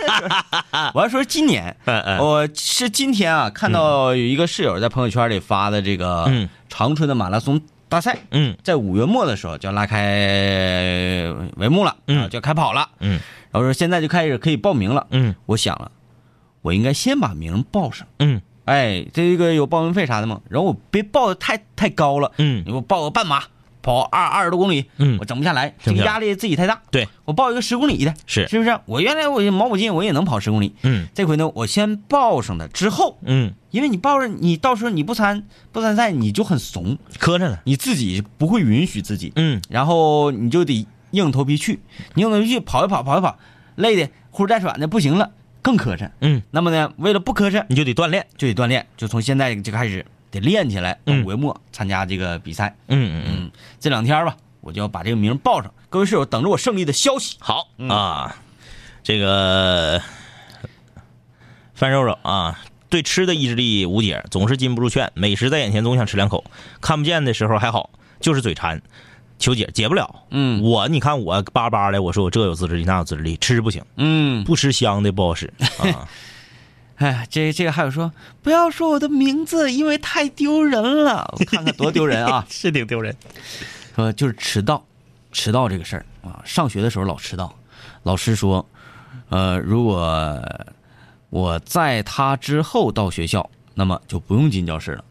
*laughs* 我要说今年，我是今天啊，看到有一个室友在朋友圈里发的这个嗯。长春的马拉松大赛，嗯。在五月末的时候就要拉开帷幕了，嗯。啊就要开跑了，嗯。然后说现在就开始可以报名了。嗯。我想了，我应该先把名报上。嗯。哎，这个有报名费啥的吗？然后我别报的太太高了，嗯。你给我报个半马，跑二二十多公里，嗯我整不下来，这个压力自己太大。对，我报一个十公里的，是是不是？我原来我毛不劲，我也能跑十公里。嗯这回呢，我先报上了，之后，嗯，因为你报上，你到时候你不参不参赛，你就很怂，磕碜了。你自己不会允许自己，嗯然后你就得硬着头皮去，你硬着头皮去跑一跑，跑一跑，累的呼哧带喘的不行了，更磕碜。嗯，那么呢，为了不磕碜，你就得锻炼。就得锻炼，就从现在就开始得练起来，五月末参加这个比赛。嗯嗯嗯，嗯，这两天吧，我就要把这个名报上。各位室友，等着我胜利的消息。好啊，这个范肉肉啊，对吃的意志力无解，总是禁不住劝，美食在眼前总想吃两口，看不见的时候还好，就是嘴馋。求解解不了，嗯我你看我巴巴的，我说我这有自制力那有自制力，吃不行，嗯，不吃香的不好使啊。*laughs* 哎，这这个还有说，不要说我的名字，因为太丢人了。我看看多丢人啊！*laughs* 是挺丢人。说就是迟到，迟到这个事儿啊，上学的时候老迟到，老师说，呃，如果我在他之后到学校，那么就不用进教室了。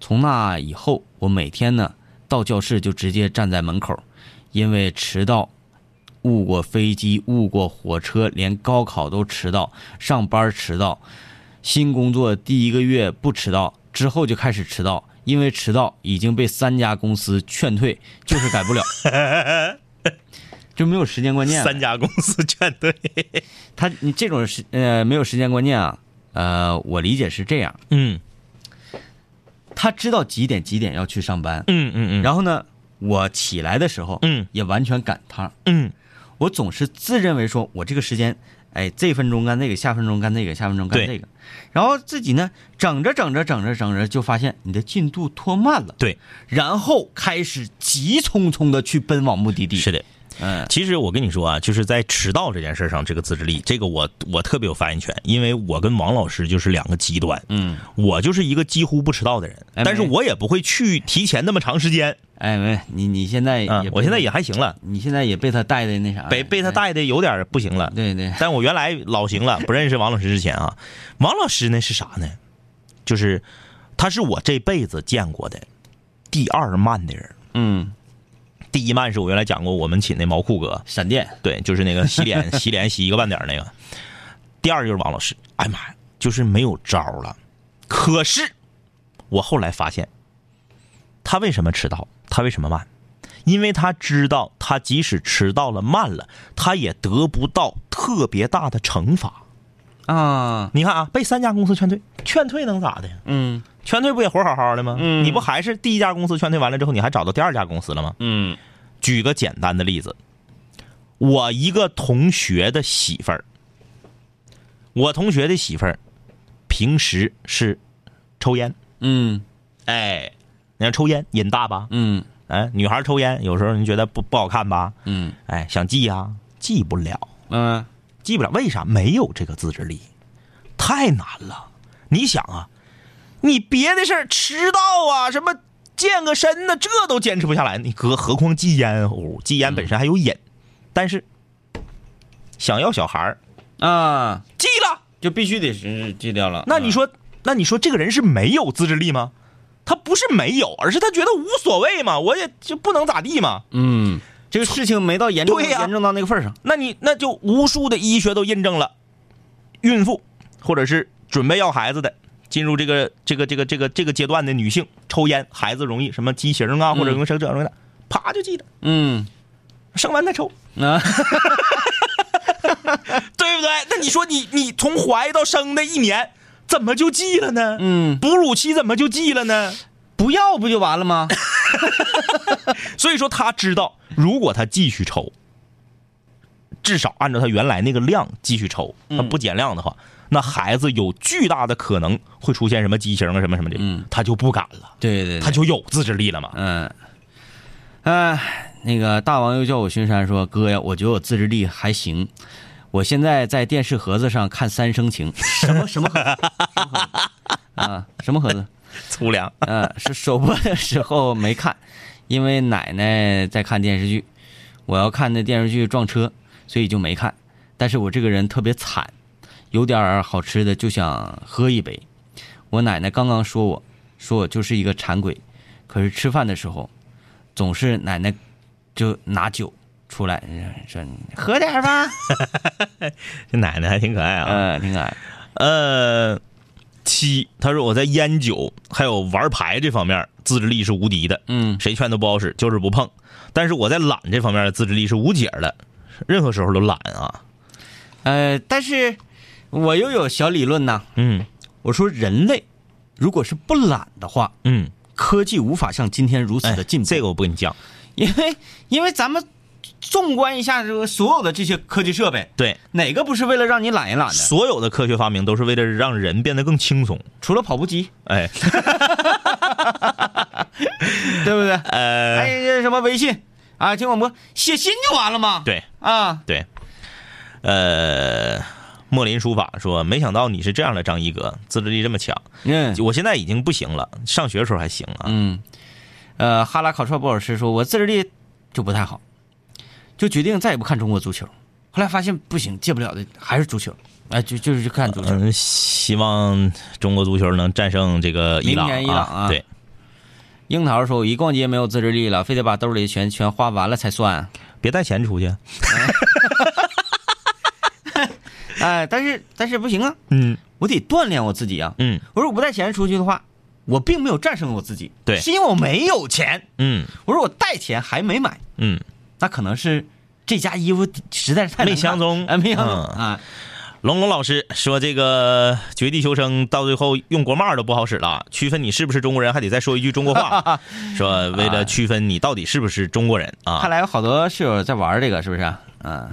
从那以后，我每天呢到教室就直接站在门口，因为迟到，误过飞机，误过火车，连高考都迟到，上班迟到，新工作第一个月不迟到，之后就开始迟到，因为迟到已经被三家公司劝退，就是改不了，就没有时间观念。三家公司劝退。他你这种时呃没有时间观念啊，呃，我理解是这样，嗯。他知道几点几点要去上班，嗯嗯嗯，然后呢，我起来的时候，嗯。也完全赶趟。嗯。我总是自认为说我这个时间，哎，这分钟干这个，下分钟干这个，下分钟干对这个，然后自己呢整着整着整着整着，就发现你的进度拖慢了，对，然后开始急匆匆的去奔往目的地。是的。嗯其实我跟你说啊，就是在迟到这件事上，这个自制力，这个我我特别有发言权，因为我跟王老师就是两个极端。嗯，我就是一个几乎不迟到的人，哎但是我也不会去提前那么长时间哎，没你你现在。我现在也还行了，你现在也被他带的那啥，被被他带的有点不行了。对对，但我原来老行了，*laughs* 不认识王老师之前啊，王老师那是啥呢？就是他是我这辈子见过的第二慢的人。嗯，第一慢是我原来讲过，我们寝那毛裤哥，闪电，对，就是那个洗脸洗脸 *laughs* 洗一个半点儿那个。第二就是王老师，哎妈呀，就是没有招了。可是我后来发现，他为什么迟到？他为什么慢？因为他知道，他即使迟到了慢了，他也得不到特别大的惩罚。啊，你看啊，被三家公司劝退，劝退能咋的？嗯。劝退不也活好好的吗？嗯。你不还是第一家公司劝退完了之后，你还找到第二家公司了吗？嗯。举个简单的例子，我一个同学的媳妇儿，我同学的媳妇儿平时是抽烟，嗯。哎，你看抽烟瘾大吧？嗯。哎，女孩抽烟有时候你觉得不不好看吧？嗯。哎，想戒呀、戒不了，嗯戒不了，为啥？没有这个自制力，太难了。你想啊，你别的事儿迟到啊，什么健个身呢，这都坚持不下来，你哥何况戒烟哦？戒烟本身还有瘾，但是想要小孩儿啊，戒了，就必须得是戒掉了。那你说，那你说这个人是没有自制力吗？他不是没有，而是他觉得无所谓嘛，我也就不能咋地嘛。嗯，这个事情没到严重严重到那个份儿上。那你那就无数的医学都印证了，孕妇或者是准备要孩子的，进入这个这个这个这个这个阶段的女性抽烟，孩子容易什么畸形啊，或者容易生这容易那，啪就记了，嗯生完再抽，*laughs* 啊，对不对？那你说你你从怀到生的一年，怎么就记了呢？嗯，哺乳期怎么就记了呢？不要不就完了吗？*laughs* 所以说他知道，如果他继续抽，至少按照他原来那个量继续抽，他不减量的话，那孩子有巨大的可能会出现什么畸形啊什么什么的，嗯他就不敢了，对对，对他就有自制力了嘛。嗯，哎，那个大王又叫我巡山说：“哥呀，我觉得我自制力还行。我现在在电视盒子上看《三生情》，什么？什么盒子 *laughs* 啊？什么盒子？粗粮。嗯，是首播的时候没看，因为奶奶在看电视剧，我要看那电视剧撞车，所以就没看。但是我这个人特别惨，有点儿好吃的就想喝一杯。我奶奶刚刚说我，说我就是一个馋鬼，可是吃饭的时候，总是奶奶就拿酒出来说喝点儿吧，*laughs* 这奶奶还挺可爱啊。嗯，挺可爱。呃，七，他说我在烟酒还有玩牌这方面自制力是无敌的，嗯谁劝都不好使，就是不碰。但是我在懒这方面的自制力是无解的，任何时候都懒啊。呃，但是我又有小理论呐。嗯我说人类如果是不懒的话，嗯，科技无法像今天如此哎的进步。这个我不跟你讲。因为因为咱们纵观一下这个所有的这些科技设备，对，哪个不是为了让你懒一懒的？所有的科学发明都是为了让人变得更轻松。除了跑步机，哎，*laughs* 对不对？呃，还有什么微信啊，听广播写信就完了吗？对啊，对，呃，莫林书法说，没想到你是这样的张一哥，自制力这么强。嗯我现在已经不行了，上学的时候还行啊。嗯，呃，哈拉烤串布老师说，我自制力就不太好，就决定再也不看中国足球。后来发现不行，戒不了的还是足球，哎、就就是去看足球。嗯，希望中国足球能战胜这个伊朗明伊朗啊对，樱桃说：“我一逛街没有自制力了，非得把兜里钱全花完了才算。别带钱出去。*laughs* 哎，但是但是不行啊，嗯我得锻炼我自己啊。嗯我说我不带钱出去的话，我并没有战胜我自己，对是因为我没有钱。嗯我说我带钱还没买，嗯，那可能是这家衣服实在是太没相中啊，没相中嗯啊。龙龙老师说，这个绝地求生到最后用国骂都不好使了，区分你是不是中国人，还得再说一句中国话。*laughs* 说为了区分你到底是不是中国人啊，看来有好多室友在玩这个，是不是？嗯。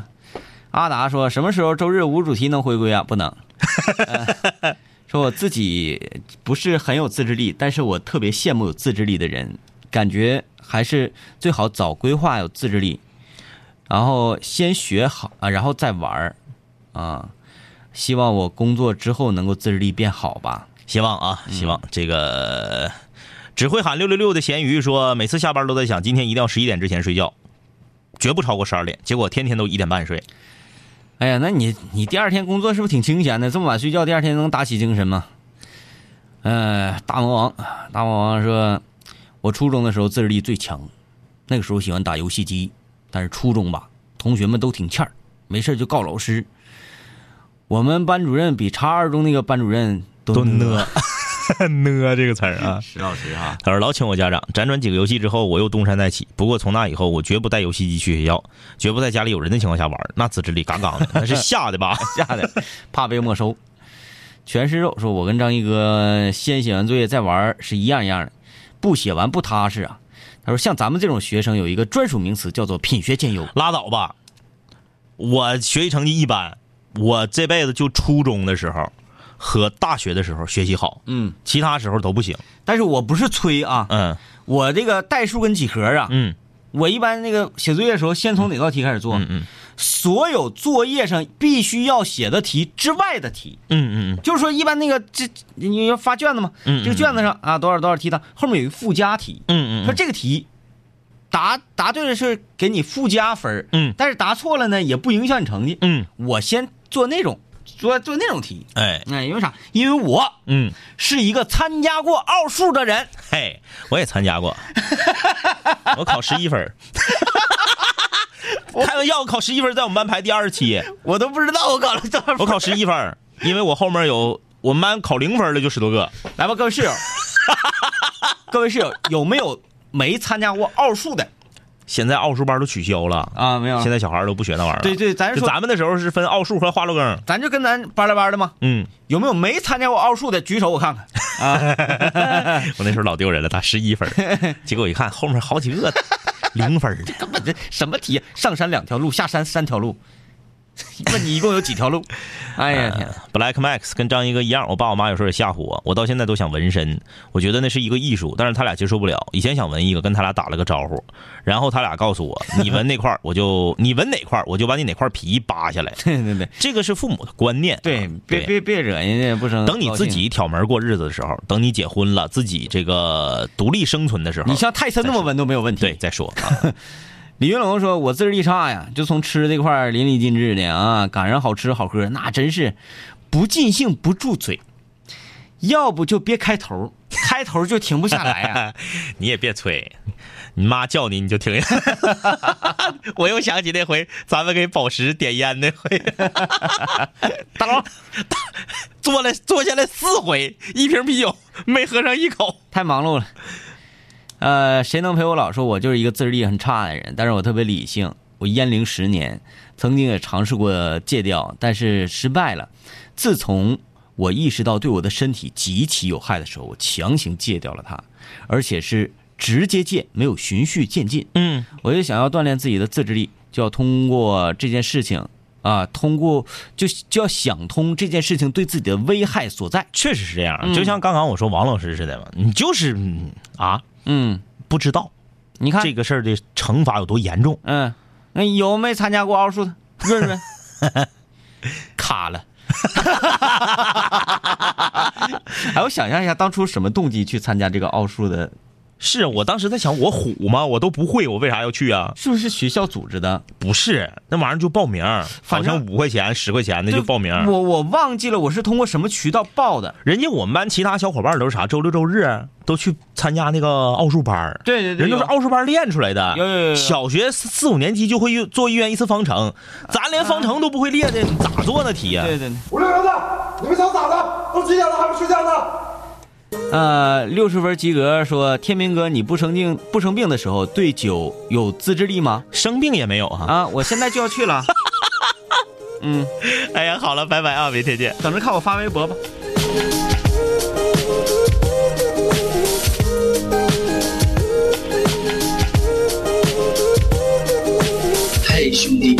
阿达说：“什么时候周日无主题能回归啊？不能。呃 *laughs* 说我自己不是很有自制力，但是我特别羡慕有自制力的人，感觉还是最好早规划有自制力，然后先学好啊，然后再玩儿啊。希望我工作之后能够自制力变好吧。希望啊，希望这个只会喊六六六的咸鱼说，每次下班都在想，今天一定要十一点之前睡觉，绝不超过十二点，结果天天都一点半睡。哎呀，那你你第二天工作是不是挺清闲的？这么晚睡觉，第二天能打起精神吗？呃，大魔王，大魔王说，我初中的时候自制力最强，那个时候喜欢打游戏机，但是初中吧，同学们都挺欠儿，没事就告老师。我们班主任比叉二中那个班主任都都呢呢，*laughs* 这个词儿啊。石老师啊，他说老请我家长，辗转几个游戏之后，我又东山再起。不过从那以后，我绝不带游戏机去学校，绝不在家里有人的情况下玩，那自制力杠杠的，*laughs* 那是吓的吧？*laughs* 吓的，怕被没收。全是肉说，我跟张一哥先写完作业再玩是一样一样的，不写完不踏实啊。他说，像咱们这种学生有一个专属名词，叫做品学兼优。拉倒吧，我学习成绩一般，我这辈子就初中的时候和大学的时候学习好，嗯，其他时候都不行。但是我不是吹啊，嗯我这个代数跟几何啊，嗯我一般那个写作业的时候，先从哪道题开始做？嗯嗯。所有作业上必须要写的题之外的题，嗯嗯就是说一般那个这你要发卷子嘛，嗯嗯这个卷子上啊多少多少题的，后面有一个附加题，嗯说这个题答答对了是给你附加分儿嗯。但是答错了呢也不影响你成绩。嗯，我先做那种做做那种题，哎哎，因为啥？因为我嗯是一个参加过奥数的人，嘿，我也参加过，*laughs* 我考十一分儿。开玩笑，我考十一分，在我们班排第二十七，我都不知道我考了多少分。我考十一分，因为我后面有我们班考零分的就十多个。来吧，各位室友，*laughs* 各位室友有没有没参加过奥数的现在奥数班都取消了，啊？没有现在小孩儿都不学那玩意儿。对对，咱说就咱们那时候是分奥数和华罗庚。咱就跟咱班来班的嘛，嗯，有没有没参加过奥数的举手我看看 *laughs* 啊？*laughs* 我那时候老丢人了，打十一分，*laughs* 结果我一看后面好几个零分儿的。根本这什么题？上山两条路，下山三条路，*laughs* 问你一共有几条路？*laughs* 哎呀天，Black Max 跟张一哥一样，我爸我妈有时候也吓唬我，我到现在都想纹身，我觉得那是一个艺术，但是他俩接受不了。以前想纹一个，跟他俩打了个招呼，然后他俩告诉我，你纹那块儿我就你纹哪块儿我就把你哪块皮扒下来。*laughs* 对对对这个是父母的观念啊，对，别别别惹人家不生。等你自己，挑门过日子的时候，等你结婚了，自己这个独立生存的时候，你像泰森那么纹都没有问题。对再说啊。李云龙说：“我自制力差呀，就从吃这块儿淋漓尽致的啊，赶上好吃好喝，那真是不尽兴不住嘴。要不就别开头，开头就停不下来呀。*laughs* 你也别催，你妈叫你你就停下。*laughs* 我又想起那回咱们给宝石点烟那回，*laughs* 大佬坐了坐下来四回，一瓶啤酒没喝上一口。太忙碌了。呃，谁能陪我老？说我就是一个自制力很差的人，但是我特别理性。我烟龄十年，曾经也尝试过戒掉，但是失败了。自从我意识到对我的身体极其有害的时候，我强行戒掉了它，而且是直接戒，没有循序渐进。嗯，我就想要锻炼自己的自制力，就要通过这件事情啊，通过就就要想通这件事情对自己的危害所在。确实是这样，就像刚刚我说王老师似的嘛，你就是嗯啊嗯，不知道你看这个事儿的惩罚有多严重。嗯，那有没参加过奥数的？润润，*laughs* 卡了。*laughs* *laughs* 哎，我想象一下，当初什么动机去参加这个奥数的？是我当时在想，我虎吗？我都不会，我为啥要去啊？是不是学校组织的？不是，那玩意儿就报名，好反正像五块钱、十块钱的就报名。我我忘记了，我是通过什么渠道报的？人家我们班其他小伙伴都是啥？周六周日都去参加那个奥数班对对对人都是奥数班练出来的。有有有有小学四四五年级就会做一元一次方程，咱连方程都不会列的，咋做那题呀、对对对。五六零的，你们想咋的？都几点了还不睡觉呢？呃，六十分及格说，天明哥，你不生病不生病的时候，对酒有自制力吗？生病也没有啊。啊，我现在就要去了。*laughs* 嗯，哎呀，好了，拜拜啊，明天见。等着看我发微博吧。嘿，兄弟，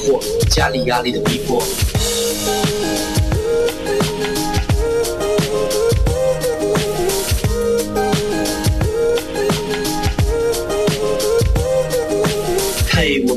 惑，家里压力的逼迫。